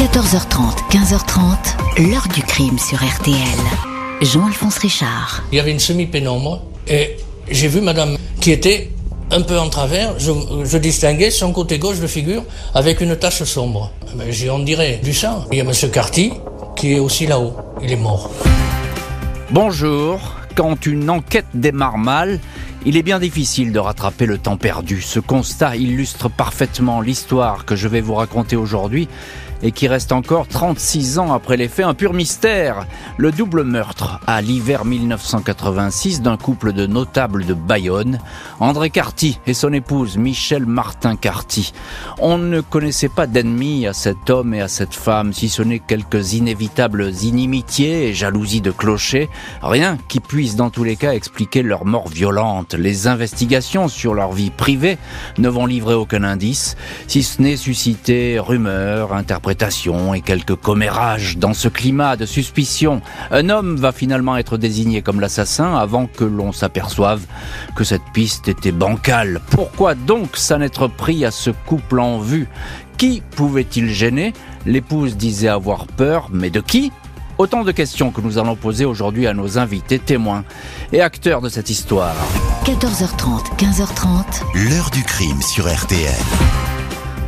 14h30, 15h30, l'heure du crime sur RTL. Jean-Alphonse Richard. Il y avait une semi-pénombre et j'ai vu madame qui était un peu en travers. Je, distinguais son côté gauche de figure avec une tache sombre. Ben, j'ai on dirait du sang. Il y a monsieur Carty qui est aussi là-haut. Il est mort. Bonjour. Quand une enquête démarre mal, il est bien difficile de rattraper le temps perdu. Ce constat illustre parfaitement l'histoire que je vais vous raconter aujourd'hui et qui reste encore 36 ans après les faits un pur mystère. Le double meurtre à l'hiver 1986 d'un couple de notables de Bayonne, André Carty et son épouse Michel Martin Carty. On ne connaissait pas d'ennemis à cet homme et à cette femme, si ce n'est quelques inévitables inimitiés et jalousies de clocher, rien qui puisse dans tous les cas expliquer leur mort violente. Les investigations sur leur vie privée ne vont livrer aucun indice, si ce n'est susciter rumeurs, interprétations et quelques commérages. Dans ce climat de suspicion, un homme va finalement être désigné comme l'assassin avant que l'on s'aperçoive que cette piste était bancale. Pourquoi donc s'en être pris à ce couple en vue? Qui pouvait-il gêner? L'épouse disait avoir peur, mais de qui? Autant de questions que nous allons poser aujourd'hui à nos invités témoins et acteurs de cette histoire. 14h30, 15h30. L'heure du crime sur RTL.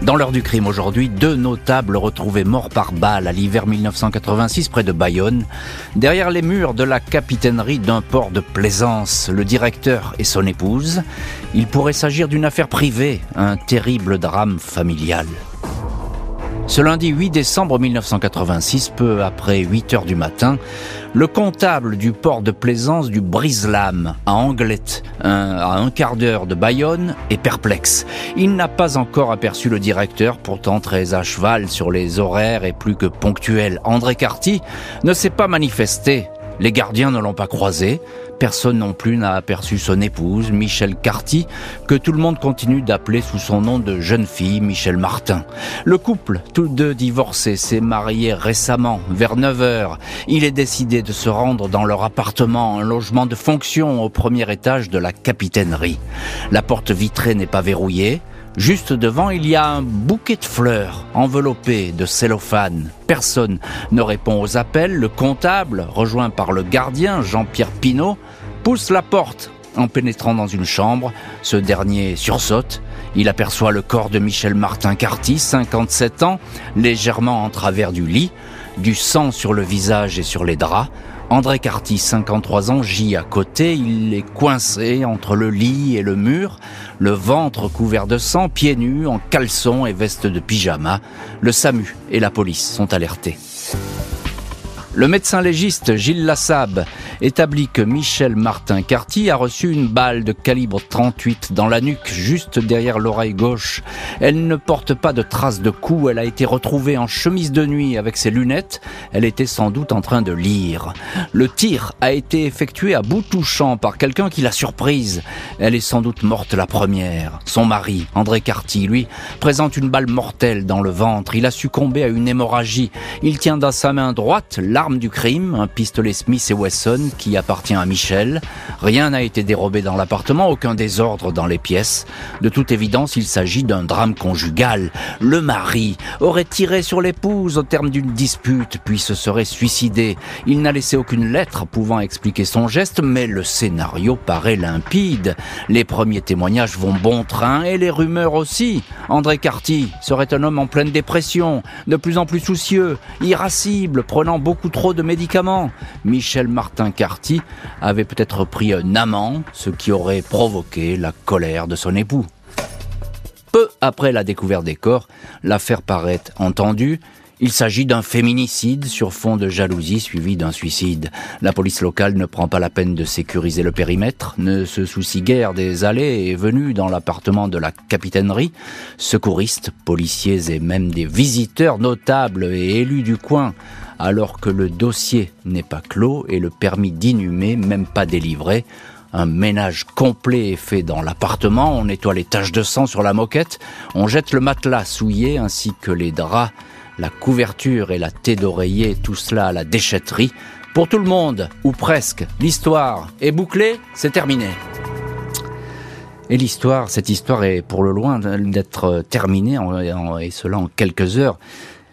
Dans l'heure du crime aujourd'hui, deux notables retrouvés morts par balle à l'hiver 1986 près de Bayonne, derrière les murs de la capitainerie d'un port de plaisance, le directeur et son épouse. Il pourrait s'agir d'une affaire privée, un terrible drame familial. Ce lundi 8 décembre 1986, peu après 8 heures du matin, le comptable du port de plaisance du Briselam à Anglette, à un quart d'heure de Bayonne, est perplexe. Il n'a pas encore aperçu le directeur, pourtant très à cheval sur les horaires et plus que ponctuel. André Carty ne s'est pas manifesté. Les gardiens ne l'ont pas croisé. Personne non plus n'a aperçu son épouse, Michel Carty, que tout le monde continue d'appeler sous son nom de jeune fille, Michel Martin. Le couple, tous deux divorcés, s'est marié récemment, vers 9 heures. Il est décidé de se rendre dans leur appartement, un logement de fonction au premier étage de la capitainerie. La porte vitrée n'est pas verrouillée. Juste devant, il y a un bouquet de fleurs enveloppé de cellophane. Personne ne répond aux appels. Le comptable, rejoint par le gardien Jean-Pierre Pinault, pousse la porte en pénétrant dans une chambre. Ce dernier sursaute. Il aperçoit le corps de Michel Martin Carty, 57 ans, légèrement en travers du lit, du sang sur le visage et sur les draps. André Carty, 53 ans, gît à côté. Il est coincé entre le lit et le mur, le ventre couvert de sang, pieds nus, en caleçon et veste de pyjama. Le SAMU et la police sont alertés. Le médecin légiste Gilles Lassab établit que Michel Martin Carty a reçu une balle de calibre 38 dans la nuque, juste derrière l'oreille gauche. Elle ne porte pas de traces de coup, elle a été retrouvée en chemise de nuit avec ses lunettes. Elle était sans doute en train de lire. Le tir a été effectué à bout touchant par quelqu'un qui l'a surprise. Elle est sans doute morte la première. Son mari, André Carty, lui, présente une balle mortelle dans le ventre. Il a succombé à une hémorragie. Il tient dans sa main droite l'arme du crime, un pistolet Smith et Wesson qui appartient à Michel. Rien n'a été dérobé dans l'appartement, aucun désordre dans les pièces. De toute évidence, il s'agit d'un drame conjugal. Le mari aurait tiré sur l'épouse au terme d'une dispute, puis se serait suicidé. Il n'a laissé aucune lettre pouvant expliquer son geste, mais le scénario paraît limpide. Les premiers témoignages vont bon train et les rumeurs aussi. André Carty serait un homme en pleine dépression, de plus en plus soucieux, irascible, prenant beaucoup trop de médicaments. Michel Martin Carty avait peut-être pris un amant, ce qui aurait provoqué la colère de son époux. Peu après la découverte des corps, l'affaire paraît entendue. Il s'agit d'un féminicide sur fond de jalousie suivi d'un suicide. La police locale ne prend pas la peine de sécuriser le périmètre, ne se soucie guère des allées et venues dans l'appartement de la capitainerie. Secouristes, policiers et même des visiteurs notables et élus du coin alors que le dossier n'est pas clos et le permis d'inhumer même pas délivré. Un ménage complet est fait dans l'appartement, on nettoie les taches de sang sur la moquette, on jette le matelas souillé ainsi que les draps, la couverture et la thé d'oreiller, tout cela à la déchetterie. Pour tout le monde, ou presque, l'histoire est bouclée, c'est terminé. Et l'histoire, cette histoire est pour le loin d'être terminée, et cela en quelques heures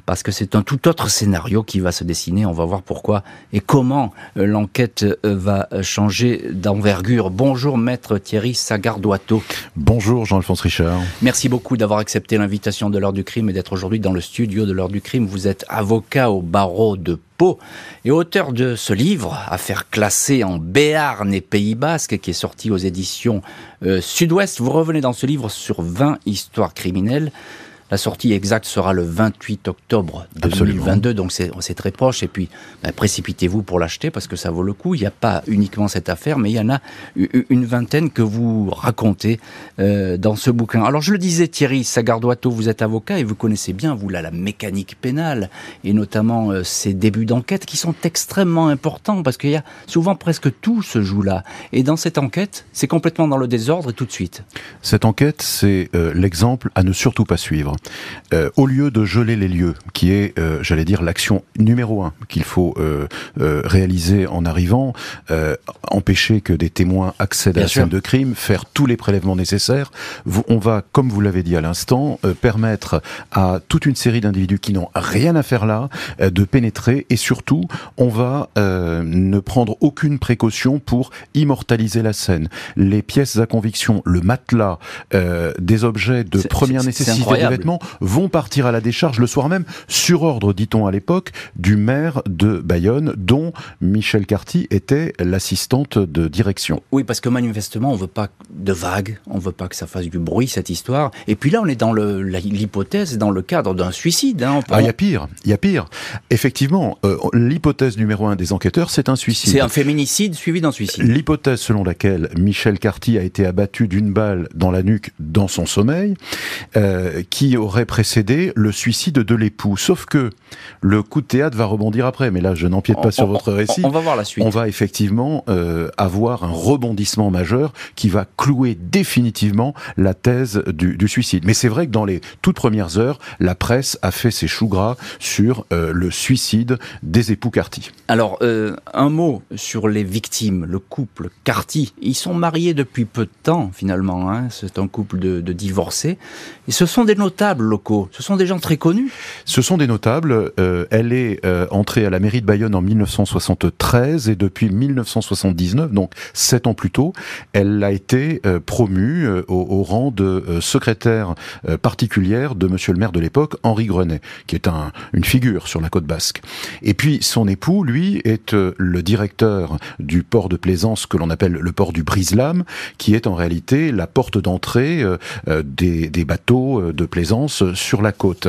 parce que c'est un tout autre scénario qui va se dessiner. On va voir pourquoi et comment euh, l'enquête euh, va changer d'envergure. Bonjour maître Thierry Sagardoato. Bonjour Jean-Alphonse Richard. Merci beaucoup d'avoir accepté l'invitation de l'heure du crime et d'être aujourd'hui dans le studio de l'heure du crime. Vous êtes avocat au barreau de Pau et auteur de ce livre, Affaire classée en Béarn et Pays Basque, qui est sorti aux éditions euh, Sud-Ouest. Vous revenez dans ce livre sur 20 histoires criminelles. La sortie exacte sera le 28 octobre 2022, donc c'est très proche. Et puis, ben, précipitez-vous pour l'acheter parce que ça vaut le coup. Il n'y a pas uniquement cette affaire, mais il y en a une vingtaine que vous racontez euh, dans ce bouquin. Alors, je le disais, Thierry Sagardoato, vous êtes avocat et vous connaissez bien, vous, là, la mécanique pénale et notamment euh, ces débuts d'enquête qui sont extrêmement importants parce qu'il y a souvent presque tout se joue là. Et dans cette enquête, c'est complètement dans le désordre et tout de suite. Cette enquête, c'est euh, l'exemple à ne surtout pas suivre. Euh, au lieu de geler les lieux, qui est, euh, j'allais dire, l'action numéro un qu'il faut euh, réaliser en arrivant, empêcher que des témoins accèdent à la scène de crime, faire tous les prélèvements nécessaires, on va, comme vous l'avez dit à l'instant, permettre à toute une série d'individus qui n'ont rien à faire là de pénétrer et surtout, on va ne prendre aucune précaution pour immortaliser la scène. Les pièces à conviction, le matelas, des objets de première nécessité vont partir à la décharge le soir même, sur ordre, dit-on à l'époque, du maire de Bayonne, dont Michel Carty était l'assistante de direction. Oui, parce que manifestement, on veut pas de vagues, on veut pas que ça fasse du bruit, cette histoire. Et puis là, on est dans l'hypothèse, dans le cadre d'un suicide. Hein, ah, il y a pire, il y a pire. Effectivement, euh, l'hypothèse numéro un des enquêteurs, c'est un suicide. C'est un féminicide suivi d'un suicide. L'hypothèse selon laquelle Michel Carty a été abattu d'une balle dans la nuque dans son sommeil, euh, qui aurait précédé le suicide de l'époux. Sauf que le coup de théâtre va rebondir après, mais là je n'empiète pas sur votre récit. On va voir la suite. On va effectivement euh, avoir un rebondissement majeur qui va clouer définitivement la thèse du, du suicide. Mais c'est vrai que dans les toutes premières heures, la presse a fait ses choux gras sur euh, le suicide des époux Carty. Alors, euh, un mot sur les victimes, le couple Carty. Ils sont mariés depuis peu de temps finalement. Hein. C'est un couple de, de divorcés. Et ce sont des notables locaux. Ce sont des gens très connus. Ce sont des notables. Euh, elle est euh, entrée à la mairie de Bayonne en 1973 et depuis 1979, donc sept ans plus tôt, elle a été euh, promue au, rang de secrétaire particulière de Monsieur le maire de l'époque, Henri Grenet, qui est un, une figure sur la côte basque. Et puis son époux, lui, est le directeur du port de plaisance que l'on appelle le port du Brise-Lame, qui est en réalité la porte d'entrée des, des bateaux de plaisance sur la côte.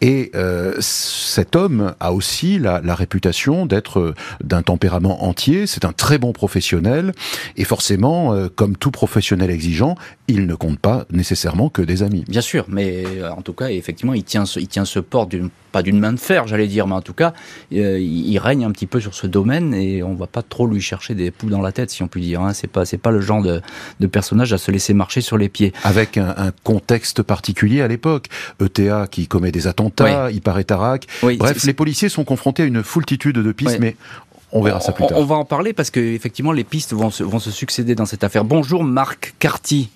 Et euh, cet homme a aussi la, réputation d'être euh, d'un tempérament entier. C'est un très bon professionnel. Et forcément, euh, comme tout professionnel exigeant, il ne compte pas nécessairement que des amis. Bien sûr, mais en tout cas, effectivement, il tient il tient ce port d'une pas d'une main de fer, j'allais dire, mais en tout cas, il règne un petit peu sur ce domaine et on va pas trop lui chercher des poux dans la tête, si on peut dire. Hein. C'est pas, c'est pas le genre de, de, personnage à se laisser marcher sur les pieds. Avec un, un contexte particulier à l'époque. ETA qui commet des attentats, il paraît Tarak. Bref, les policiers sont confrontés à une foultitude de pistes, mais on verra ça plus tard. On va en parler parce que effectivement les pistes vont se, vont se succéder dans cette affaire. Bonjour Marc Carty.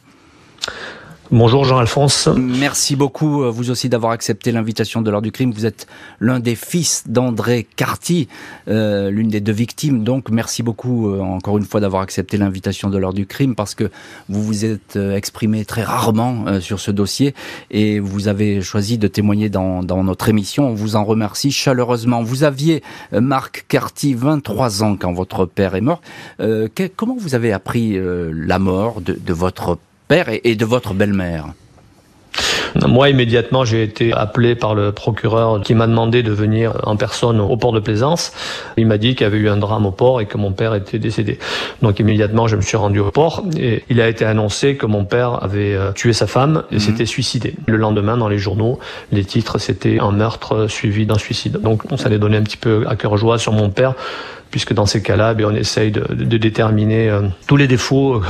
Bonjour Jean-Alphonse. Merci beaucoup, euh, vous aussi, d'avoir accepté l'invitation de l'heure du crime. Vous êtes l'un des fils d'André Carty, euh, l'une des deux victimes. Donc, merci beaucoup, euh, encore une fois, d'avoir accepté l'invitation de l'heure du crime parce que vous vous êtes exprimé très rarement sur ce dossier et vous avez choisi de témoigner dans, dans, notre émission. On vous en remercie chaleureusement. Vous aviez, Marc Carty, 23 ans quand votre père est mort. comment vous avez appris la mort de, de votre père père et de votre belle-mère moi, immédiatement, j'ai été appelé par le procureur qui m'a demandé de venir en personne au port de Plaisance. Il m'a dit qu'il y avait eu un drame au port et que mon père était décédé. Donc, immédiatement, je me suis rendu au port et il a été annoncé que mon père avait euh, tué sa femme et mhm. s'était suicidé. Le lendemain, dans les journaux, les titres, c'était un meurtre suivi d'un suicide. Donc, ça allait donner un petit peu à cœur joie sur mon père puisque dans ces cas-là, ben, on essaye de, de déterminer euh, tous les défauts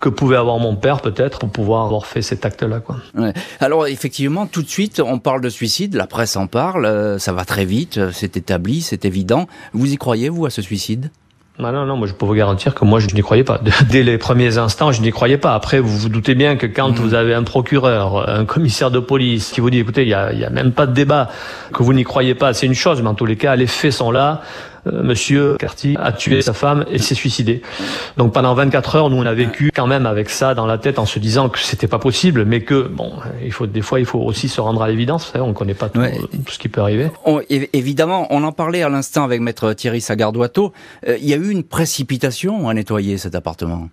que pouvait avoir mon père peut-être pour pouvoir avoir fait cet acte-là. Quoi. Ouais. Alors effectivement, tout de suite, on parle de suicide, la presse en parle, euh, ça va très vite, euh, c'est établi, c'est évident. Vous y croyez, vous, à ce suicide? Ah non, non, moi je peux vous garantir que moi je n'y croyais pas. Dès les premiers instants, je n'y croyais pas. Après, vous vous doutez bien que quand mmh. vous avez un procureur, un commissaire de police qui vous dit, écoutez, il n'y a, y a même pas de débat, que vous n'y croyez pas, c'est une chose, mais en tous les cas, les faits sont là. Euh, monsieur Carty a tué sa femme et s'est suicidé. Donc pendant 24 heures, nous on a vécu quand même avec ça dans la tête en se disant que c'était pas possible, mais que bon, il faut des fois il faut aussi se rendre à l'évidence. On ne connaît pas tout, ce qui peut arriver. évidemment, on en parlait à l'instant avec maître Thierry Sagardoato. Euh, il y a eu une précipitation à nettoyer cet appartement.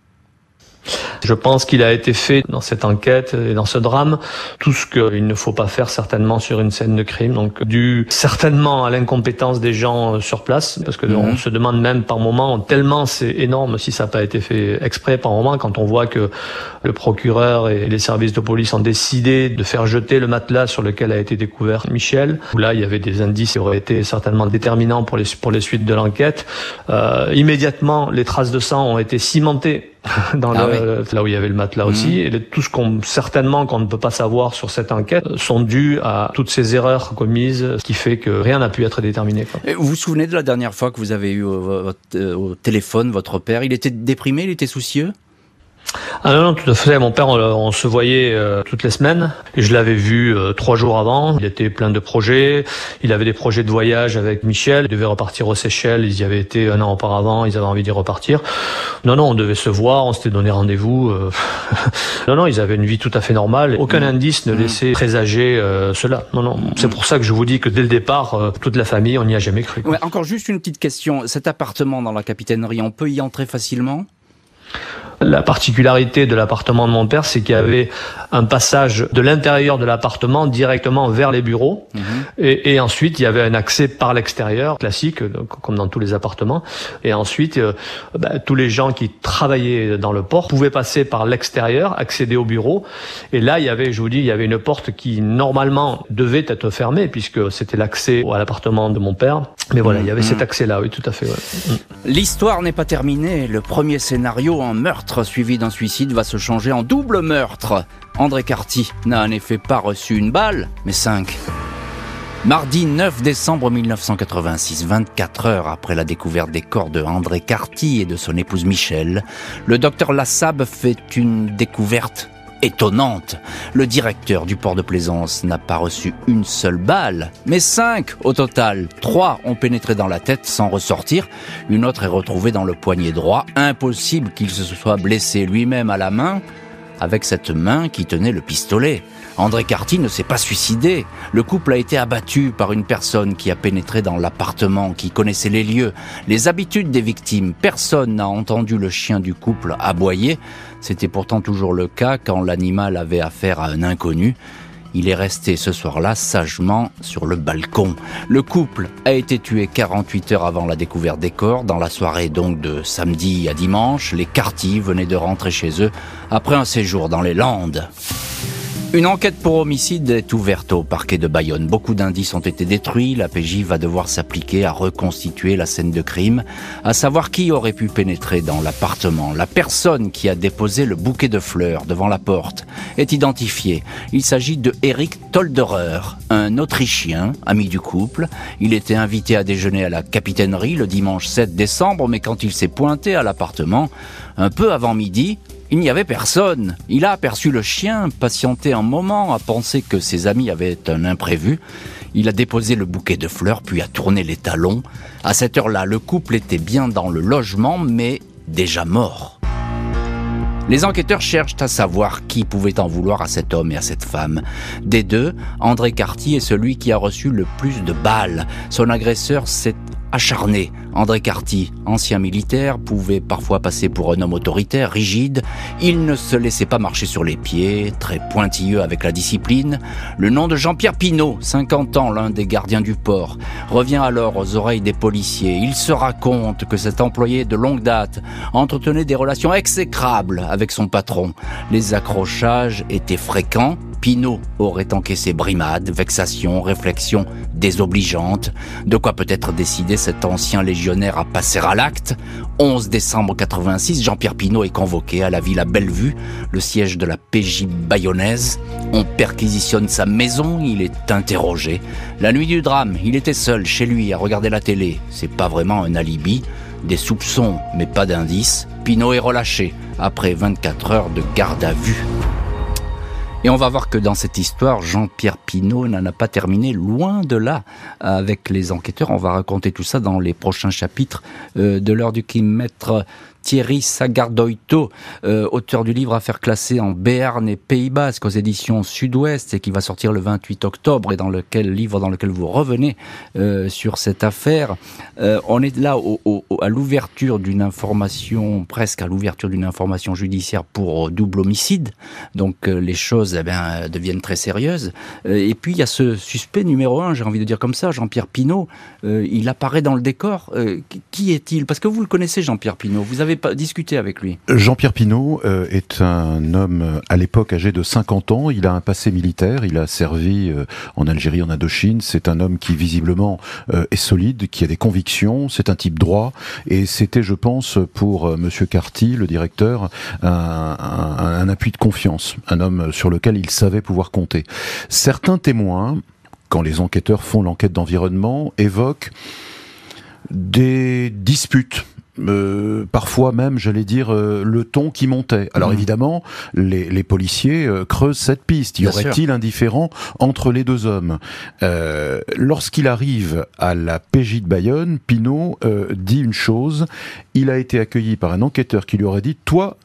Je pense qu'il a été fait dans cette enquête et dans ce drame tout ce qu'il ne faut pas faire certainement sur une scène de crime. Donc dû certainement à l'incompétence des gens euh, sur place, parce que on mhm. se demande même par moment tellement c'est énorme si ça n'a pas été fait exprès par moment quand on voit que le procureur et les services de police ont décidé de faire jeter le matelas sur lequel a été découvert Michel. Où là il y avait des indices qui auraient été certainement déterminants pour les pour les suites de l'enquête. Euh, immédiatement les traces de sang ont été cimentées dans ah le, là où il y avait le matelas aussi. Mmh. Et tout ce qu'on certainement qu'on ne peut pas savoir sur cette enquête sont dus à toutes ces erreurs commises, ce qui fait que rien n'a pu être déterminé. Quoi. Vous vous souvenez de la dernière fois que vous avez eu au, au téléphone votre père? Il était déprimé, il était soucieux? Ah non, non, tout à fait. Mon père, on, se voyait euh, toutes les semaines. Et je l'avais vu euh, trois jours avant. Il était plein de projets. Il avait des projets de voyage avec Michel. Il devait repartir aux Seychelles. Ils y avaient été un an auparavant. Ils avaient envie d'y repartir. Non, non, on devait se voir. On s'était donné rendez-vous. Euh. non, non, ils avaient une vie tout à fait normale. Aucun mm. indice ne mm. laissait présager cela. Non, non. C'est pour ça que je vous dis que dès le départ, toute la famille, on n'y a jamais cru. Ouais, encore juste une petite question. Cet appartement dans la capitainerie, on peut y entrer facilement? La particularité de l'appartement de mon père, c'est qu'il y avait un passage de l'intérieur de l'appartement directement vers les bureaux. Mhm. Et, ensuite, il y avait un accès par l'extérieur, classique, comme dans tous les appartements. Et ensuite, euh, bah, tous les gens qui travaillaient dans le port pouvaient passer par l'extérieur, accéder au bureau. Et là, il y avait, je vous dis, il y avait une porte qui, normalement, devait être fermée, puisque c'était l'accès à l'appartement de mon père. Mais voilà, il y avait mhm. cet accès-là, oui, tout à fait. L'histoire n'est pas terminée. Le premier scénario en meurtre suivi d'un suicide va se changer en double meurtre. André Carty n'a en effet pas reçu une balle, mais cinq. Mardi 9 décembre 1986, 24 heures après la découverte des corps de André Carty et de son épouse Michel, le docteur Lassab fait une découverte étonnante. Le directeur du port de Plaisance n'a pas reçu une seule balle, mais cinq au total. Trois ont pénétré dans la tête sans ressortir. Une autre est retrouvée dans le poignet droit. Impossible qu'il se soit blessé lui-même à la main avec cette main qui tenait le pistolet. André Carty ne s'est pas suicidé. Le couple a été abattu par une personne qui a pénétré dans l'appartement, qui connaissait les lieux, les habitudes des victimes. Personne n'a entendu le chien du couple aboyer. C'était pourtant toujours le cas quand l'animal avait affaire à un inconnu. Il est resté ce soir-là sagement sur le balcon. Le couple a été tué 48 heures avant la découverte des corps. Dans la soirée donc de samedi à dimanche, les Carty venaient de rentrer chez eux après un séjour dans les Landes. Une enquête pour homicide est ouverte au parquet de Bayonne. Beaucoup d'indices ont été détruits. La PJ va devoir s'appliquer à reconstituer la scène de crime, à savoir qui aurait pu pénétrer dans l'appartement. La personne qui a déposé le bouquet de fleurs devant la porte est identifiée. Il s'agit de Eric Tolderer, un Autrichien, ami du couple. Il était invité à déjeuner à la capitainerie le dimanche 7 décembre, mais quand il s'est pointé à l'appartement, un peu avant midi, il n'y avait personne. Il a aperçu le chien, patienté un moment, a pensé que ses amis avaient un imprévu. Il a déposé le bouquet de fleurs, puis a tourné les talons. À cette heure-là, le couple était bien dans le logement, mais déjà mort. Les enquêteurs cherchent à savoir qui pouvait en vouloir à cet homme et à cette femme. Des deux, André Carty est celui qui a reçu le plus de balles. Son agresseur s'est acharné. André Carty, ancien militaire, pouvait parfois passer pour un homme autoritaire, rigide. Il ne se laissait pas marcher sur les pieds, très pointilleux avec la discipline. Le nom de Jean-Pierre Pinault, 50 ans, l'un des gardiens du port, revient alors aux oreilles des policiers. Il se raconte que cet employé de longue date entretenait des relations exécrables avec son patron. Les accrochages étaient fréquents, Pinault aurait encaissé brimades, vexations, réflexions désobligeantes, de quoi peut-être décider cet ancien légionnaire à passer à l'acte. 11 décembre 86, Jean-Pierre Pinault est convoqué à la Villa Bellevue, le siège de la PJ bayonnaise. On perquisitionne sa maison, il est interrogé. La nuit du drame, il était seul chez lui à regarder la télé. C'est pas vraiment un alibi. Des soupçons, mais pas d'indices. Pinot est relâché après 24 heures de garde à vue. Et on va voir que dans cette histoire, Jean-Pierre Pinault n'en a pas terminé, loin de là, avec les enquêteurs. On va raconter tout ça dans les prochains chapitres euh, de l'heure du crime. Maître Thierry Sagardoito, euh, auteur du livre à faire classer en Béarn et Pays Basque aux éditions Sud-Ouest et qui va sortir le 28 octobre et dans lequel livre dans lequel vous revenez euh, sur cette affaire. Euh, on est là à l'ouverture d'une information, presque à l'ouverture d'une information judiciaire pour double homicide. Donc les choses eh deviennent très sérieuses. Et puis il y a ce suspect numéro un, j'ai envie de dire comme ça, Jean-Pierre Pinault. il apparaît dans le décor. qui est-il? Parce que vous le connaissez, Jean-Pierre Pinault. Vous avez discuté avec lui Jean-Pierre Pinault euh, est un homme euh, à l'époque âgé de 50 ans. Il a un passé militaire. Il a servi euh, en Algérie, en Indochine. C'est un homme qui visiblement est solide, qui a des convictions. C'est un type droit. Et c'était, je pense, pour Monsieur Carty, le directeur, un, un appui de confiance. Un homme sur lequel il savait pouvoir compter. Certains témoins, quand les enquêteurs font l'enquête d'environnement, évoquent des disputes euh, parfois même, j'allais dire, euh, le ton qui montait. Alors mmh. évidemment, les, les policiers euh, creusent cette piste. Y aurait-il un différend entre les deux hommes? Euh, Lorsqu'il arrive à la PJ de Bayonne, Pinot dit une chose. Il a été accueilli par un enquêteur qui lui aurait dit, toi,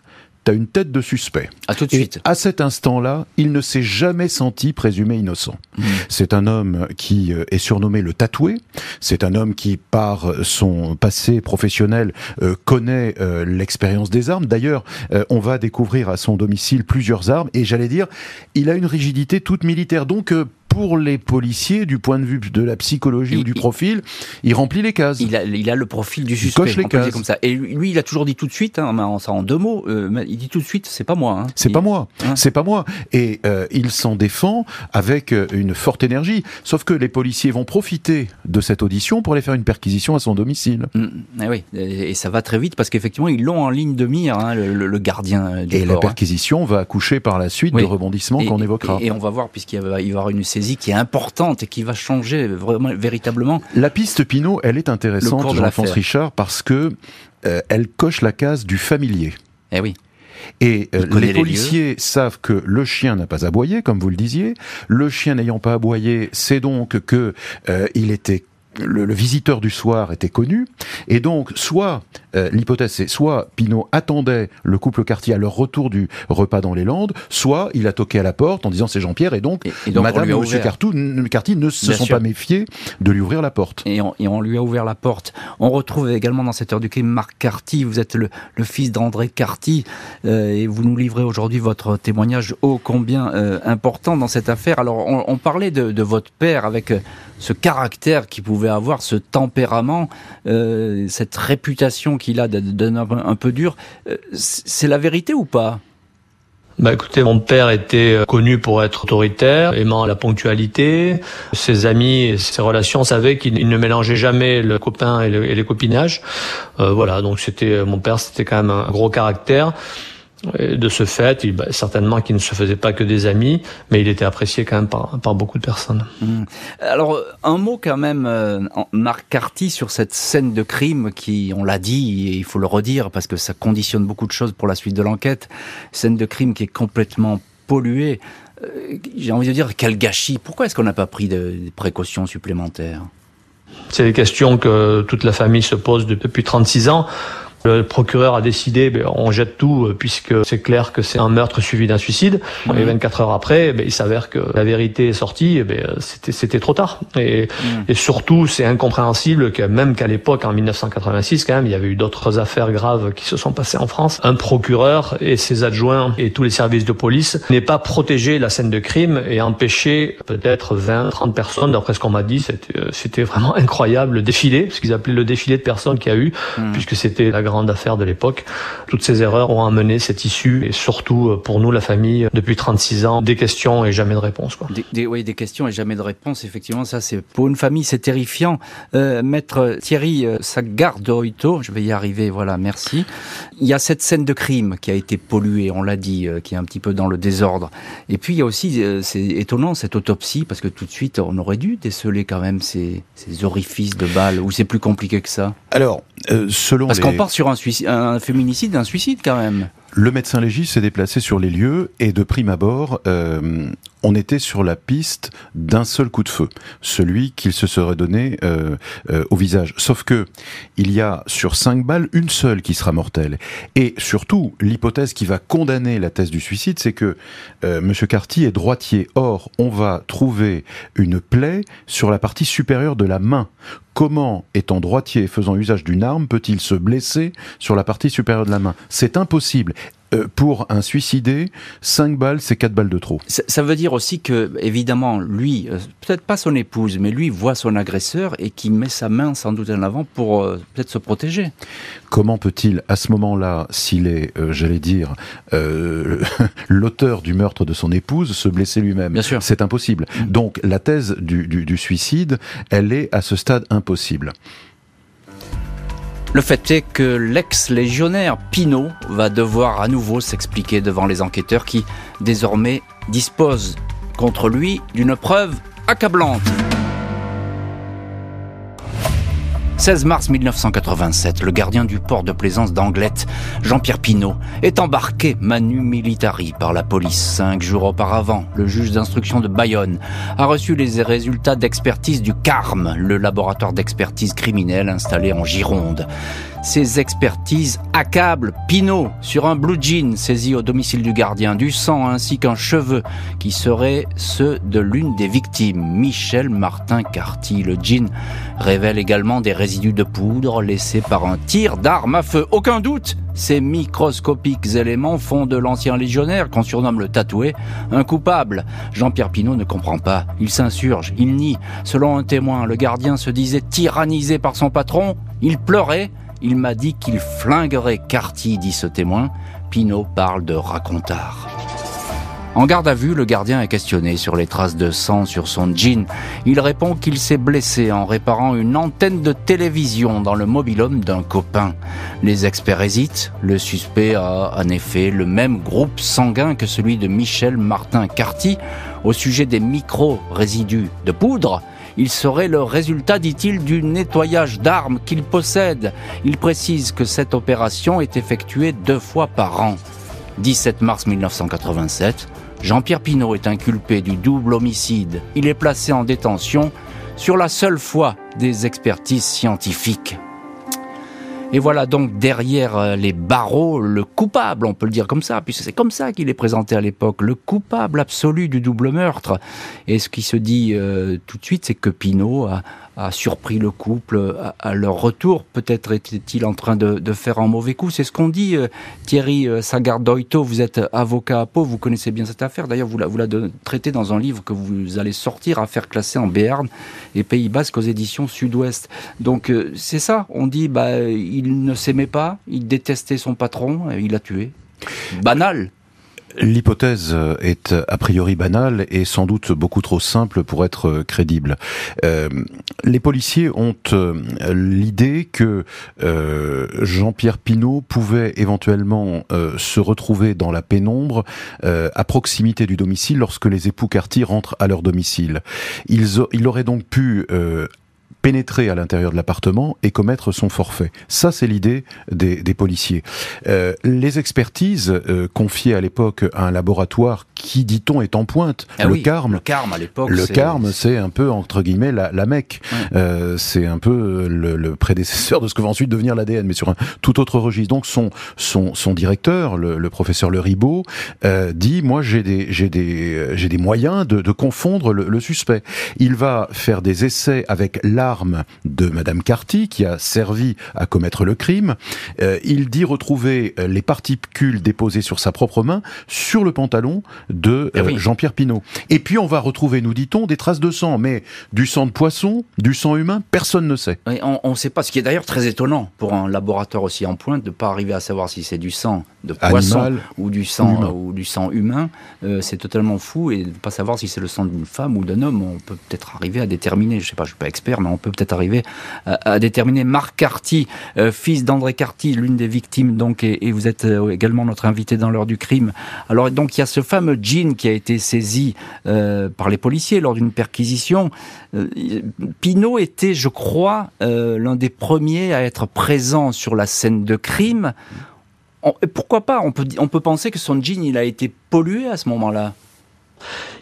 t'as une tête de suspect. À tout de suite. à cet instant-là, il ne s'est jamais senti présumé innocent. Mmh. C'est un homme qui euh, est surnommé le tatoué. C'est un homme qui, par son passé professionnel, euh, connaît euh, l'expérience des armes. D'ailleurs, euh, on va découvrir à son domicile plusieurs armes. Et j'allais dire, il a une rigidité toute militaire. Donc, pour les policiers, du point de vue de la psychologie il, ou du profil, il remplit les cases. Il a, il a le profil du suspect. Il coche les cases. Comme ça. Et lui, il a toujours dit tout de suite, hein, en, en deux mots, euh, il dit tout de suite, c'est pas moi. Hein. C'est pas moi. Hein. C'est pas moi. Et euh, il s'en défend avec euh, une forte énergie. Sauf que les policiers vont profiter de cette audition pour aller faire une perquisition à son domicile. Mmh, et oui, et ça va très vite parce qu'effectivement, ils l'ont en ligne de mire, hein, le, le, le, gardien du Et corps, la perquisition va accoucher par la suite oui. de rebondissements qu'on évoquera. Et, et, on va voir, puisqu'il va y avoir une saisie qui est importante et qui va changer vraiment véritablement. La piste Pinot, elle est intéressante, Jean-Alphonse Richard, parce que euh, elle coche la case du familier. Eh oui. Et euh, les policiers savent que le chien n'a pas aboyé, comme vous le disiez. Le chien n'ayant pas aboyé, c'est donc que euh, il était le, le, visiteur du soir était connu, et donc soit euh, l'hypothèse c'est soit Pinot attendait le couple Cartier à leur retour du repas dans les Landes, soit il a toqué à la porte en disant c'est Jean-Pierre, et donc, et, et donc Madame et Monsieur Cartou, Cartier ne se Bien sont sûr. pas méfiés de lui ouvrir la porte. Et on, et on, lui a ouvert la porte. On retrouve également dans cette heure du crime Marc Carty, vous êtes le, le fils d'André Carty, euh, et vous nous livrez aujourd'hui votre témoignage ô combien euh, important dans cette affaire. Alors on, on parlait de, de, votre père avec ce caractère qui pouvait avoir, ce tempérament, euh, cette réputation qu'il a d'un un peu dur. Euh, c'est la vérité ou pas? Bah écoutez, mon père était connu pour être autoritaire, aimant la ponctualité. Ses amis et ses relations savaient qu'il ne mélangeait jamais le copain et, le, les copinages. Euh, voilà, donc c'était mon père, c'était quand même un gros caractère. Et de ce fait, il, bah, certainement qu'il ne se faisait pas que des amis, mais il était apprécié quand même par, par beaucoup de personnes. Mmh. Alors, un mot quand même, euh, Marc Carty, sur cette scène de crime qui, on l'a dit, et il faut le redire, parce que ça conditionne beaucoup de choses pour la suite de l'enquête, scène de crime qui est complètement polluée. Euh, J'ai envie de dire, quel gâchis Pourquoi est-ce qu'on n'a pas pris de, de précautions supplémentaires? C'est des questions que toute la famille se pose depuis 36 ans. Le procureur a décidé, ben, on jette tout euh, puisque c'est clair que c'est un meurtre suivi d'un suicide. Mmh. Et 24 heures après, ben, il s'avère que la vérité est sortie. Ben, c'était, c'était trop tard. Et, mmh. et surtout, c'est incompréhensible que même qu'à l'époque, en 1986, quand même, il y avait eu d'autres affaires graves qui se sont passées en France. Un procureur et ses adjoints et tous les services de police n'aient pas protégé la scène de crime et empêché peut-être 20, 30 personnes. D'après ce qu'on m'a dit, c'était, c'était vraiment incroyable le défilé, ce qu'ils appelaient le défilé de personnes qu'il y a eu, mmh. puisque c'était la grande affaire de l'époque. Toutes ces erreurs ont amené cette issue et surtout pour nous, la famille, depuis 36 ans, des questions et jamais de réponse. Quoi. Des, oui, des questions et jamais de réponse. Effectivement, ça, c'est pour une famille, c'est terrifiant. Euh, Maître Thierry euh, Sagardoito, je vais y arriver. Voilà, merci. Il y a cette scène de crime qui a été polluée, on l'a dit, euh, qui est un petit peu dans le désordre. Et puis il y a aussi, euh, c'est étonnant cette autopsie parce que tout de suite, on aurait dû déceler quand même ces, ces orifices de balles. Ou c'est plus compliqué que ça? Alors, selon parce qu'on part sur un, féminicide, un suicide quand même. Le médecin légiste s'est déplacé sur les lieux et de prime abord, euh, on était sur la piste d'un seul coup de feu, celui qu'il se serait donné euh, euh, au visage. Sauf que il y a sur cinq balles une seule qui sera mortelle. Et surtout, l'hypothèse qui va condamner la thèse du suicide, c'est que euh, Monsieur Carty est droitier. Or, on va trouver une plaie sur la partie supérieure de la main. Comment, étant droitier et faisant usage d'une arme, peut-il se blesser sur la partie supérieure de la main? C'est impossible. Euh, pour un suicidé, 5 balles, c'est 4 balles de trop. Ça, veut dire aussi que, évidemment, lui, euh, peut-être pas son épouse, mais lui voit son agresseur et qui met sa main sans doute en avant pour euh, peut-être se protéger. Comment peut-il, à ce moment-là, s'il est, j'allais dire, l'auteur du meurtre de son épouse, se blesser lui-même? Bien sûr. C'est impossible. Mm. Donc la thèse du, du suicide, elle est à ce stade impossible. Le fait est que l'ex-légionnaire Pinault va devoir à nouveau s'expliquer devant les enquêteurs qui, désormais, disposent contre lui d'une preuve accablante. 16 mars 1987, le gardien du port de plaisance d'Anglette, Jean-Pierre Pinault, est embarqué manu militari par la police. Cinq jours auparavant, le juge d'instruction de Bayonne a reçu les résultats d'expertise du CARM, le laboratoire d'expertise criminelle installé en Gironde. Ces expertises accablent Pinot sur un blue jean saisi au domicile du gardien, du sang ainsi qu'un cheveu qui serait ceux de l'une des victimes, Michel Martin Carty. Le jean révèle également des résidus de poudre laissés par un tir d'arme à feu. Aucun doute, ces microscopiques éléments font de l'ancien légionnaire, qu'on surnomme le tatoué, un coupable. Jean-Pierre Pinot ne comprend pas. Il s'insurge, il nie. Selon un témoin, le gardien se disait tyrannisé par son patron, il pleurait, il m'a dit qu'il flinguerait Carty, dit ce témoin. Pinot parle de racontard. En garde à vue, le gardien est questionné sur les traces de sang sur son jean. Il répond qu'il s'est blessé en réparant une antenne de télévision dans le mobilhome d'un copain. Les experts hésitent. Le suspect a en effet le même groupe sanguin que celui de Michel Martin Carty au sujet des micro-résidus de poudre il serait le résultat, dit-il, du nettoyage d'armes qu'il possède. Il précise que cette opération est effectuée deux fois par an. 17 mars 1987, Jean-Pierre Pinault est inculpé du double homicide. Il est placé en détention sur la seule foi des expertises scientifiques. Et voilà donc derrière euh, les barreaux le coupable, on peut le dire comme ça, puisque c'est comme ça qu'il est présenté à l'époque, le coupable absolu du double meurtre. Et ce qui se dit euh, tout de suite, c'est que Pinot a, a surpris le couple à, leur retour. Peut-être était-il en train de, faire un mauvais coup. C'est ce qu'on dit. Euh, Thierry euh, Sagardoito, vous êtes avocat à Pau, vous connaissez bien cette affaire. D'ailleurs, vous la, vous la traitez dans un livre que vous allez sortir, Affaire classée en Béarn et Pays Basque aux éditions Sud-Ouest. Donc euh, c'est ça. On dit, bah, il ne s'aimait pas, il détestait son patron, il l'a tué. Banal. L'hypothèse est a priori banale et sans doute beaucoup trop simple pour être crédible. Euh, les policiers ont euh, l'idée que euh, Jean-Pierre Pinault pouvait éventuellement se retrouver dans la pénombre à proximité du domicile lorsque les époux Cartier rentrent à leur domicile. Ils, il aurait donc pu pénétrer à l'intérieur de l'appartement et commettre son forfait. Ça, c'est l'idée des, des, policiers. Euh, les expertises euh, confiées à l'époque à un laboratoire qui, dit-on, est en pointe, ah le oui, CARM. Le CARM, à l'époque. Le CARM, c'est un peu, entre guillemets, la, la Mecque. Euh, c'est un peu le, le, prédécesseur de ce que va ensuite devenir l'ADN, mais sur un tout autre registre. Donc, son, son, son directeur, le, le professeur Le Ribot, euh, dit, moi, j'ai des, j'ai des, j'ai des moyens de, de confondre le, le suspect. Il va faire des essais avec l'arme l'arme de Madame Carty qui a servi à commettre le crime. Euh, il dit retrouver euh, les particules déposées sur sa propre main sur le pantalon de Eh oui. Jean-Pierre Pinault. Et puis on va retrouver, nous dit-on, des traces de sang, mais du sang de poisson, du sang humain, personne ne sait. Oui, on ne sait pas, ce qui est d'ailleurs très étonnant pour un laboratoire aussi en pointe, de ne pas arriver à savoir si c'est du sang de poisson Animal ou du sang humain. ou du sang humain. Euh, c'est totalement fou et de ne pas savoir si c'est le sang d'une femme ou d'un homme. On peut peut-être arriver à déterminer, je sais pas, je suis pas expert, mais on peut peut-être arriver à, déterminer. Marc Carty, euh, fils d'André Carty, l'une des victimes, donc, et, vous êtes euh, également notre invité dans l'heure du crime. Alors donc il y a ce fameux jean qui a été saisi euh, par les policiers lors d'une perquisition. Pinault était, je crois, l'un des premiers à être présent sur la scène de crime. On- pourquoi pas? On peut, on peut penser que son jean il a été pollué à ce moment-là.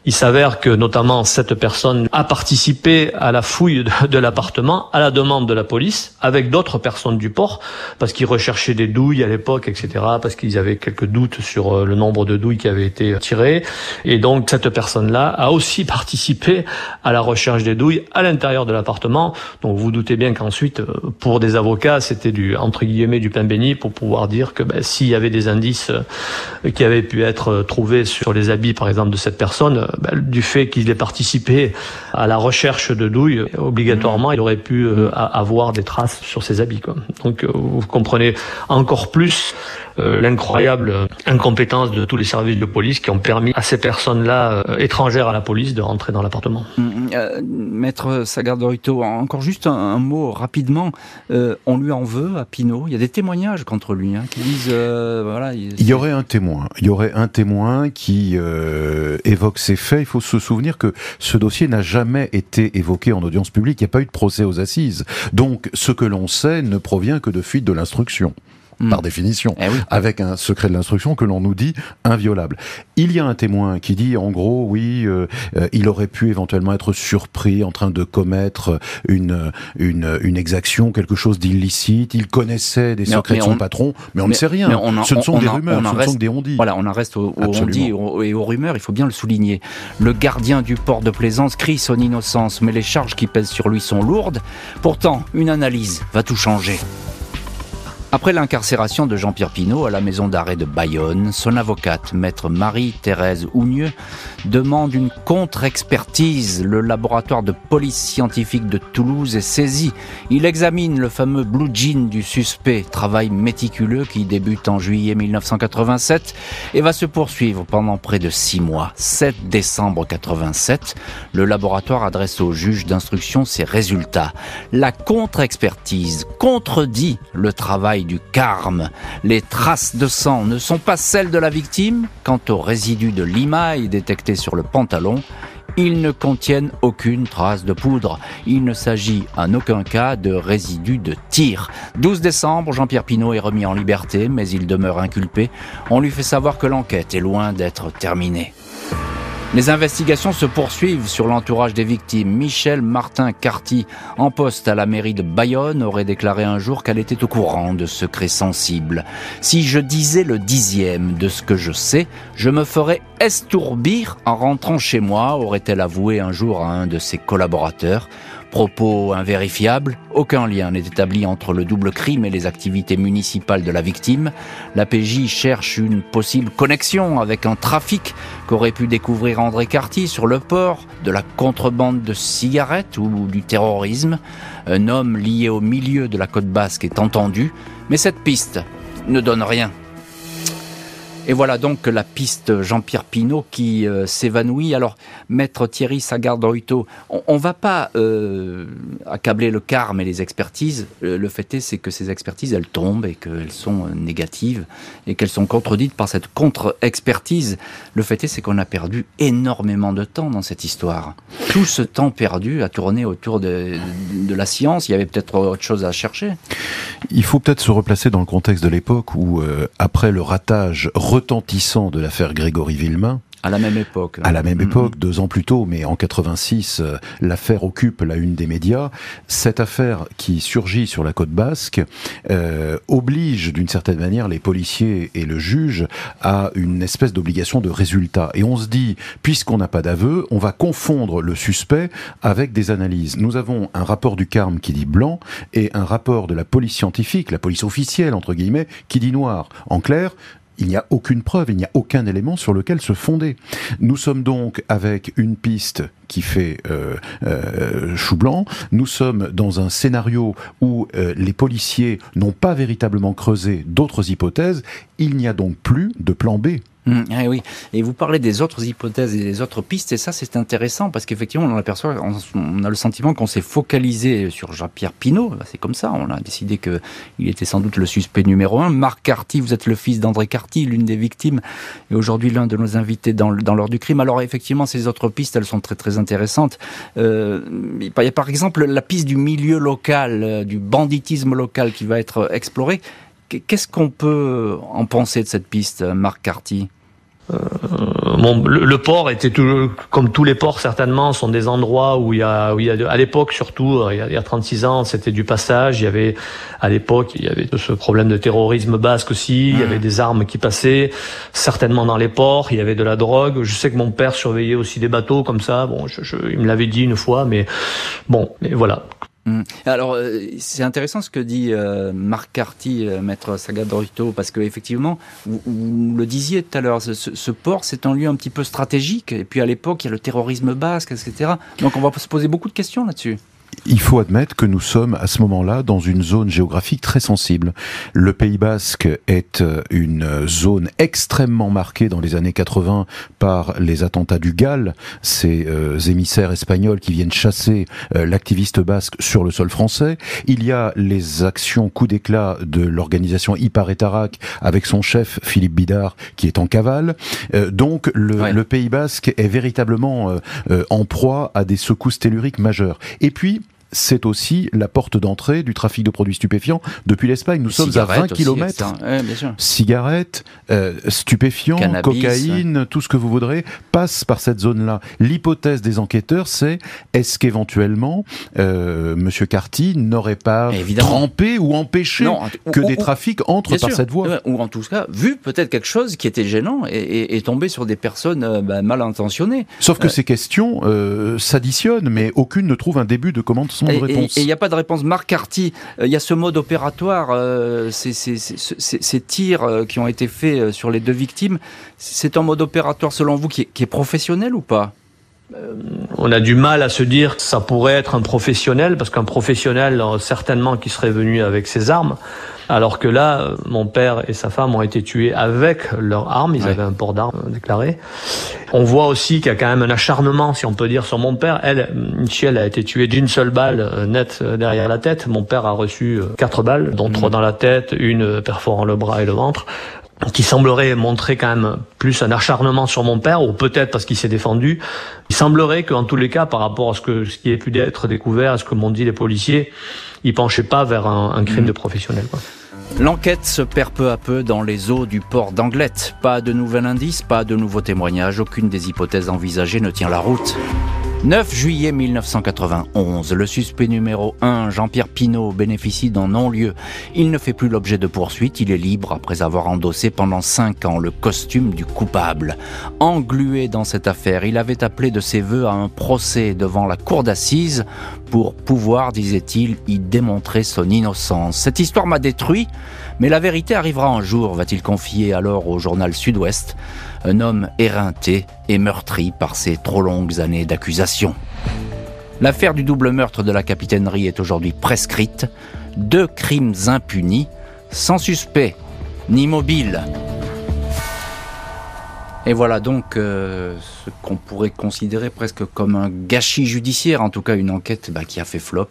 Il s'avère que notamment cette personne a participé à la fouille de, l'appartement à la demande de la police avec d'autres personnes du port parce qu'ils recherchaient des douilles à l'époque, etc. Parce qu'ils avaient quelques doutes sur euh, le nombre de douilles qui avaient été tirées. Et donc cette personne-là a aussi participé à la recherche des douilles à l'intérieur de l'appartement. Donc vous doutez bien qu'ensuite, euh, pour des avocats, c'était du entre guillemets du pain béni pour pouvoir dire que ben, s'il y avait des indices euh, qui avaient pu être trouvés sur les habits, par exemple, de cette personne, euh, ben, du fait qu'il ait participé à la recherche de douilles, euh, obligatoirement, il aurait pu euh, avoir des traces sur ses habits. Quoi. Donc euh, vous comprenez encore plus euh, l'incroyable incompétence de tous les services de police qui ont permis à ces personnes-là, euh, étrangères à la police, de rentrer dans l'appartement. Hum, euh, Maître Sagardorito, encore juste un, un mot rapidement. Euh, on lui en veut à Pinault. Il y a des témoignages contre lui hein, qui disent euh, voilà. Il y aurait un témoin. Il y aurait un témoin qui euh, évoque ces faits. Il faut se souvenir que ce dossier n'a jamais été évoqué en audience publique. Il n'y a pas eu de procès aux assises. Donc, ce que l'on sait ne provient que de fuite de l'instruction. Hmm. Par définition, Eh oui. avec un secret de l'instruction que l'on nous dit inviolable. Il y a un témoin qui dit, en gros, oui, euh, euh, il aurait pu éventuellement être surpris en train de commettre une une, une exaction, quelque chose d'illicite. Il connaissait des Mais- secrets mais de son on- patron, mais on mais- ne sait rien. on en- ce ne sont on des rumeurs, on en ce ne reste- sont que des. Voilà, on en reste au, au Absolument. on-dit et au- et aux rumeurs, il faut bien le souligner. Le gardien du port de Plaisance crie son innocence, mais les charges qui pèsent sur lui sont lourdes. Pourtant, une analyse va tout changer. Après l'incarcération de Jean-Pierre Pinault à la maison d'arrêt de Bayonne, son avocate, maître Marie-Thérèse Ougneux, demande une contre-expertise. Le laboratoire de police scientifique de Toulouse est saisi. Il examine le fameux blue jean du suspect, travail méticuleux qui débute en juillet 1987 et va se poursuivre pendant près de six mois. 7 décembre 87, le laboratoire adresse au juge d'instruction ses résultats. La contre-expertise contredit le travail du carme. Les traces de sang ne sont pas celles de la victime. Quant aux résidus de limaille détectés sur le pantalon, ils ne contiennent aucune trace de poudre. Il ne s'agit en aucun cas de résidus de tir. 12 décembre, Jean-Pierre Pinault est remis en liberté, mais il demeure inculpé. On lui fait savoir que l'enquête est loin d'être terminée. Les investigations se poursuivent sur l'entourage des victimes. Michel Martin Carty, en poste à la mairie de Bayonne, aurait déclaré un jour qu'elle était au courant de secrets sensibles. Si je disais le dixième de ce que je sais, je me ferais estourbir en rentrant chez moi, aurait-elle avoué un jour à un de ses collaborateurs. Propos invérifiables, aucun lien n'est établi entre le double crime et les activités municipales de la victime. La PJ cherche une possible connexion avec un trafic qu'aurait pu découvrir André Carty sur le port, de la contrebande de cigarettes ou du terrorisme. Un homme lié au milieu de la côte basque est entendu, mais cette piste ne donne rien. Et voilà donc la piste Jean-Pierre Pinault qui euh, s'évanouit. Alors, maître Thierry Sagard-Roito, on, on va pas euh, accabler le carme et les expertises. Euh, le fait est, c'est que ces expertises, elles tombent et qu'elles sont négatives et qu'elles sont contredites par cette contre-expertise. Le fait est, c'est qu'on a perdu énormément de temps dans cette histoire. Tout ce temps perdu a tourné autour de, la science. Il y avait peut-être autre chose à chercher. Il faut peut-être se replacer dans le contexte de l'époque où, après le ratage retentissant de l'affaire Grégory Villemain, À la même époque. À la même époque, deux ans plus tôt, mais en 86, euh, l'affaire occupe la une des médias. Cette affaire qui surgit sur la côte basque euh, oblige d'une certaine manière les policiers et le juge à une espèce d'obligation de résultat. Et on se dit, puisqu'on n'a pas d'aveu, on va confondre le suspect avec des analyses. Nous avons un rapport du CARM qui dit blanc et un rapport de la police scientifique, la police officielle entre guillemets, qui dit noir. En clair, il n'y a aucune preuve, il n'y a aucun élément sur lequel se fonder. Nous sommes donc avec une piste qui fait euh, euh, chou blanc. Nous sommes dans un scénario où euh, les policiers n'ont pas véritablement creusé d'autres hypothèses. Il n'y a donc plus de plan B. Mmh, ah oui, et vous parlez des autres hypothèses et des autres pistes, et ça c'est intéressant parce qu'effectivement on aperçoit, on, a le sentiment qu'on s'est focalisé sur Jean-Pierre Pinault, bah, c'est comme ça, on a décidé que il était sans doute le suspect numéro un. Marc Carty, vous êtes le fils d'André Carty, l'une des victimes, et aujourd'hui l'un de nos invités dans, dans l'heure du crime. Alors effectivement ces autres pistes, elles sont très très intéressantes. Euh, il y a par exemple la piste du milieu local, euh, du banditisme local qui va être exploré. Qu'est-ce qu'on peut en penser de cette piste, Marc Carty? Bon, le, port était tout, comme tous les ports certainement, sont des endroits où il y a, où il y a à l'époque surtout, euh, il y, a, il y a 36 ans, c'était du passage. Il y avait à l'époque, il y avait ce problème de terrorisme basque aussi. Il y avait des armes qui passaient, certainement dans les ports. Il y avait de la drogue. Je sais que mon père surveillait aussi des bateaux comme ça. Bon, je, je, il me l'avait dit une fois, mais bon, mais voilà. Mm. Alors, euh, c'est intéressant ce que dit euh, Marc Carty, euh, maître Sagadorito, parce que effectivement, vous, le disiez tout à l'heure, ce, port, c'est un lieu un petit peu stratégique. Et puis à l'époque, il y a le terrorisme basque, etc. Donc on va se poser beaucoup de questions là-dessus il faut admettre que nous sommes à ce moment-là dans une zone géographique très sensible. Le Pays Basque est euh, une zone extrêmement marquée dans les années 80 par les attentats du Galles, ces euh, émissaires espagnols qui viennent chasser euh, l'activiste basque sur le sol français. Il y a les actions coup d'éclat de l'organisation Iparetarac avec son chef Philippe Bidard qui est en cavale. donc le, le, Pays Basque est véritablement en proie à des secousses telluriques majeures. Et puis c'est aussi la porte d'entrée du trafic de produits stupéfiants depuis l'Espagne. Nous sommes à 20 km. Cigarettes, euh, stupéfiants, cocaïne, tout ce que vous voudrez, passe par cette zone-là. L'hypothèse des enquêteurs, c'est est-ce qu'éventuellement euh, Monsieur Carty n'aurait pas trempé ou empêché que des trafics entrent par cette voie? Ou en tout cas, vu peut-être quelque chose qui était gênant et, et, tombé sur des personnes euh, bah, mal intentionnées. Sauf que ces questions s'additionnent, mais aucune ne trouve un début de commande et il n'y a pas de réponse. Marc Carty, euh, il y a ce mode opératoire, euh, ces, tirs euh, qui ont été faits sur les deux victimes. C'est un mode opératoire, selon vous, qui est professionnel ou pas? On a du mal à se dire que ça pourrait être un professionnel, parce qu'un professionnel, certainement, qui serait venu avec ses armes, alors que là, mon père et sa femme ont été tués avec leurs armes. Ils avaient un port d'armes déclaré. On voit aussi qu'il y a quand même un acharnement, si on peut dire, sur mon père. Elle, Michel, a été tuée d'une seule balle euh, nette euh, derrière la tête. Mon père a reçu euh, quatre balles, dont trois mmh. dans la tête, une perforant le bras et le ventre qui semblerait montrer quand même plus un acharnement sur mon père, ou peut-être parce qu'il s'est défendu. Il semblerait qu'en tous les cas, par rapport à ce que ce qui est pu être découvert, à ce que m'ont dit les policiers, il penchait pas vers un, un crime mmh. de professionnel. L'enquête se perd peu à peu dans les eaux du port d'Anglette. Pas de nouvel indice, pas de nouveaux témoignages, aucune des hypothèses envisagées ne tient la route. 9 juillet 1991, le suspect numéro 1, Jean-Pierre Pinault, bénéficie d'un non-lieu. Il ne fait plus l'objet de poursuite, il est libre après avoir endossé pendant 5 ans le costume du coupable. Englué dans cette affaire, il avait appelé de ses voeux à un procès devant la cour d'assises pour pouvoir, disait-il, y démontrer son innocence. Cette histoire m'a détruit, mais la vérité arrivera un jour, va-t-il confier alors au journal Sud-Ouest un homme éreinté et meurtri par ses trop longues années d'accusation. L'affaire du double meurtre de la capitainerie est aujourd'hui prescrite. Deux crimes impunis, sans suspect ni mobile. Et voilà donc euh, ce qu'on pourrait considérer presque comme un gâchis judiciaire, en tout cas une enquête bah, qui a fait flop,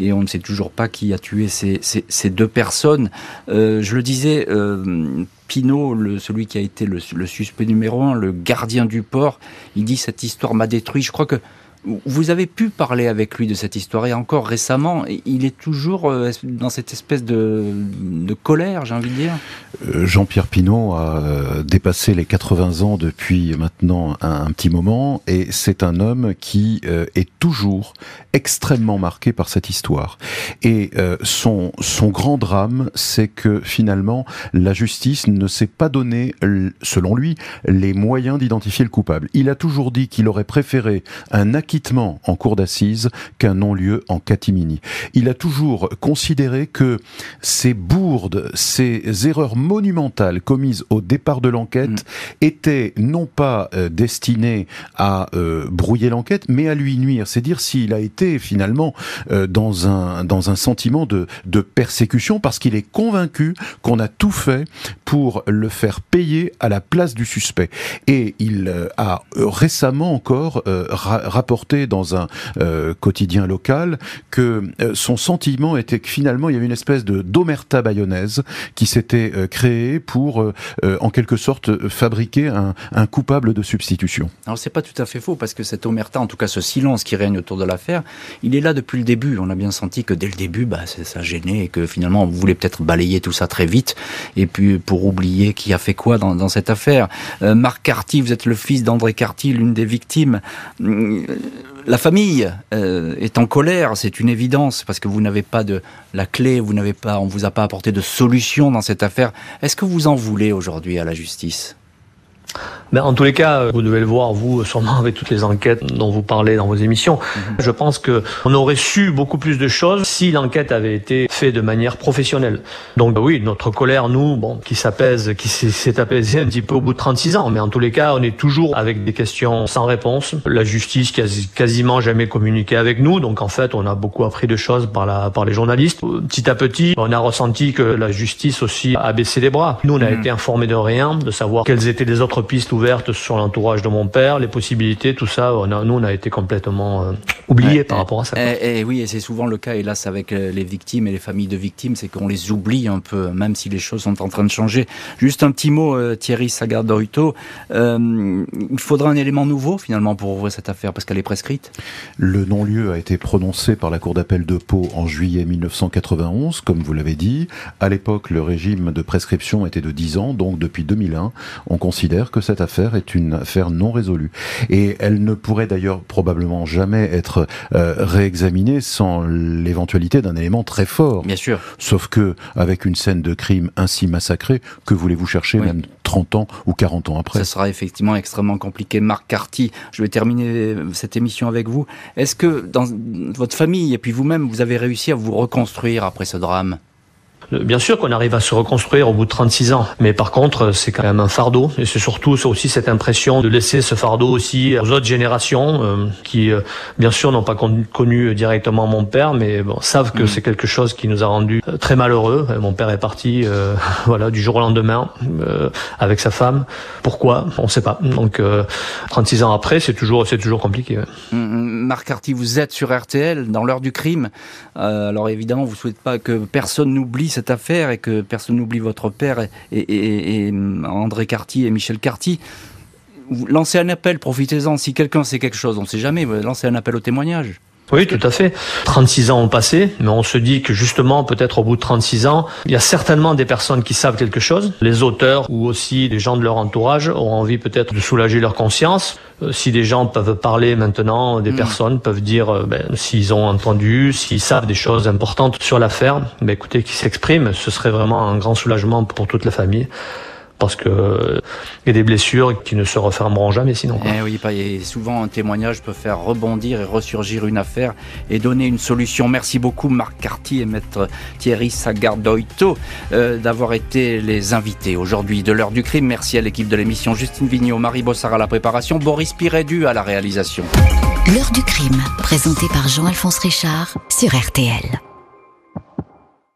et on ne sait toujours pas qui a tué ces, deux personnes. Euh, je le disais, euh, Pinault, le, celui qui a été le, suspect numéro un, le gardien du port, il dit cette histoire m'a détruit. Je crois que Vous avez pu parler avec lui de cette histoire et encore récemment, il est toujours euh, dans cette espèce de, colère, j'ai envie de dire. Euh, Jean-Pierre Pinault a euh, dépassé les 80 ans depuis maintenant un, petit moment et c'est un homme qui est toujours extrêmement marqué par cette histoire. Et son, son grand drame, c'est que finalement, la justice ne s'est pas donné, selon lui, les moyens d'identifier le coupable. Il a toujours dit qu'il aurait préféré un acquittement en cour d'assises qu'un non-lieu en catimini. Il a toujours considéré que ces bourdes, ces erreurs monumentales commises au départ de l'enquête mm. étaient non pas euh, destinées à euh, brouiller l'enquête, mais à lui nuire. C'est dire s'il a été finalement euh, dans un dans un sentiment de de persécution parce qu'il est convaincu qu'on a tout fait pour le faire payer à la place du suspect. Et il a récemment encore rapporté dans un quotidien local que son sentiment était que finalement il y avait une espèce de d'omerta bayonnaise qui s'était euh, créée pour, euh, euh, en quelque sorte, fabriquer un, coupable de substitution. Alors c'est pas tout à fait faux parce que cette omerta, en tout cas ce silence qui règne autour de l'affaire, il est là depuis le début. On a bien senti que dès le début, bah, ça gênait et que finalement on voulait peut-être balayer tout ça très vite et puis pour oublier qui a fait quoi dans, dans cette affaire. Marc Carty, vous êtes le fils d'André Carty, l'une des victimes. La famille euh, est en colère, c'est une évidence, parce que vous n'avez pas de la clé, vous n'avez pas, on vous a pas apporté de solution dans cette affaire. Est-ce que vous en voulez aujourd'hui à la justice? Ben, en tous les cas, vous devez le voir, vous, sûrement avec toutes les enquêtes dont vous parlez dans vos émissions. Mhm. Je pense que on aurait su beaucoup plus de choses si l'enquête avait été faite de manière professionnelle. Donc oui, notre colère, nous, bon, qui s'apaise, qui s'est apaisée un petit peu au bout de 36 ans, mais en tous les cas, on est toujours avec des questions sans réponse. La justice qui a quasiment jamais communiqué avec nous, donc en fait, on a beaucoup appris de choses par, la, par les journalistes. Petit à petit, on a ressenti que la justice aussi a baissé les bras. Nous, on a mhm. été informés de rien, de savoir quelles étaient les autres pistes ouvertes sur l'entourage de mon père, les possibilités, tout ça. On a, nous, on a été complètement euh, oubliés par rapport à ça. Et, oui, et c'est souvent le cas, hélas, avec euh, les victimes et les familles de victimes, c'est qu'on les oublie un peu, même si les choses sont en train de changer. Juste un petit mot, euh, Thierry Sagardoito. il faudra un élément nouveau, finalement, pour ouvrir cette affaire, parce qu'elle est prescrite? Le non-lieu a été prononcé par la Cour d'appel de Pau en juillet 1991, comme vous l'avez dit. À l'époque, le régime de prescription était de 10 ans, donc depuis 2001, on considère que cette affaire est une affaire non résolue. Et elle ne pourrait d'ailleurs probablement jamais être euh, réexaminée sans l'éventualité d'un élément très fort. Bien sûr. Sauf que, avec une scène de crime ainsi massacrée, que voulez-vous chercher même 30 ans ou 40 ans après? Ça sera effectivement extrêmement compliqué. Marc Carty, je vais terminer cette émission avec vous. Est-ce que dans votre famille et puis vous-même, vous avez réussi à vous reconstruire après ce drame? Bien sûr qu'on arrive à se reconstruire au bout de 36 ans, mais par contre, c'est quand même un fardeau, et c'est surtout aussi cette impression de laisser ce fardeau aussi aux autres générations euh, qui, euh, bien sûr, n'ont pas connu directement mon père, mais bon, savent que mm. c'est quelque chose qui nous a rendu euh, très malheureux. Mon père est parti, voilà, du jour au lendemain avec sa femme. Pourquoi? On ne sait pas. Donc, 36 ans après, c'est toujours, c'est toujours compliqué. Mm, mm, Marc Carty, vous êtes sur RTL dans l'heure du crime. alors évidemment, vous souhaitez pas que personne n'oublie cette affaire et que personne n'oublie votre père et, André Carty et Michel Carty. Lancez un appel, profitez-en. Si quelqu'un sait quelque chose, on ne sait jamais, lancez un appel au témoignage. Oui, tout à fait. 36 ans ont passé, mais on se dit que justement, peut-être au bout de 36 ans, il y a certainement des personnes qui savent quelque chose. Les auteurs ou aussi les gens de leur entourage auront envie peut-être de soulager leur conscience. Euh, si des gens peuvent parler maintenant, des mm. personnes peuvent dire euh, ben, s'ils ont entendu, s'ils savent des choses importantes sur l'affaire, ben, écoutez, qu'ils s'expriment. Ce serait vraiment un grand soulagement pour toute la famille parce que il y a des blessures qui ne se refermeront jamais sinon. Eh oui, et souvent un témoignage peut faire rebondir et ressurgir une affaire et donner une solution. Merci beaucoup Marc Carty et maître Thierry Sagardoito euh, d'avoir été les invités aujourd'hui de l'heure du crime. Merci à l'équipe de l'émission Justine Vignot, Marie Bossard à la préparation, Boris Pirédu à la réalisation. L'heure du crime, présenté par Jean-Alphonse Richard sur RTL.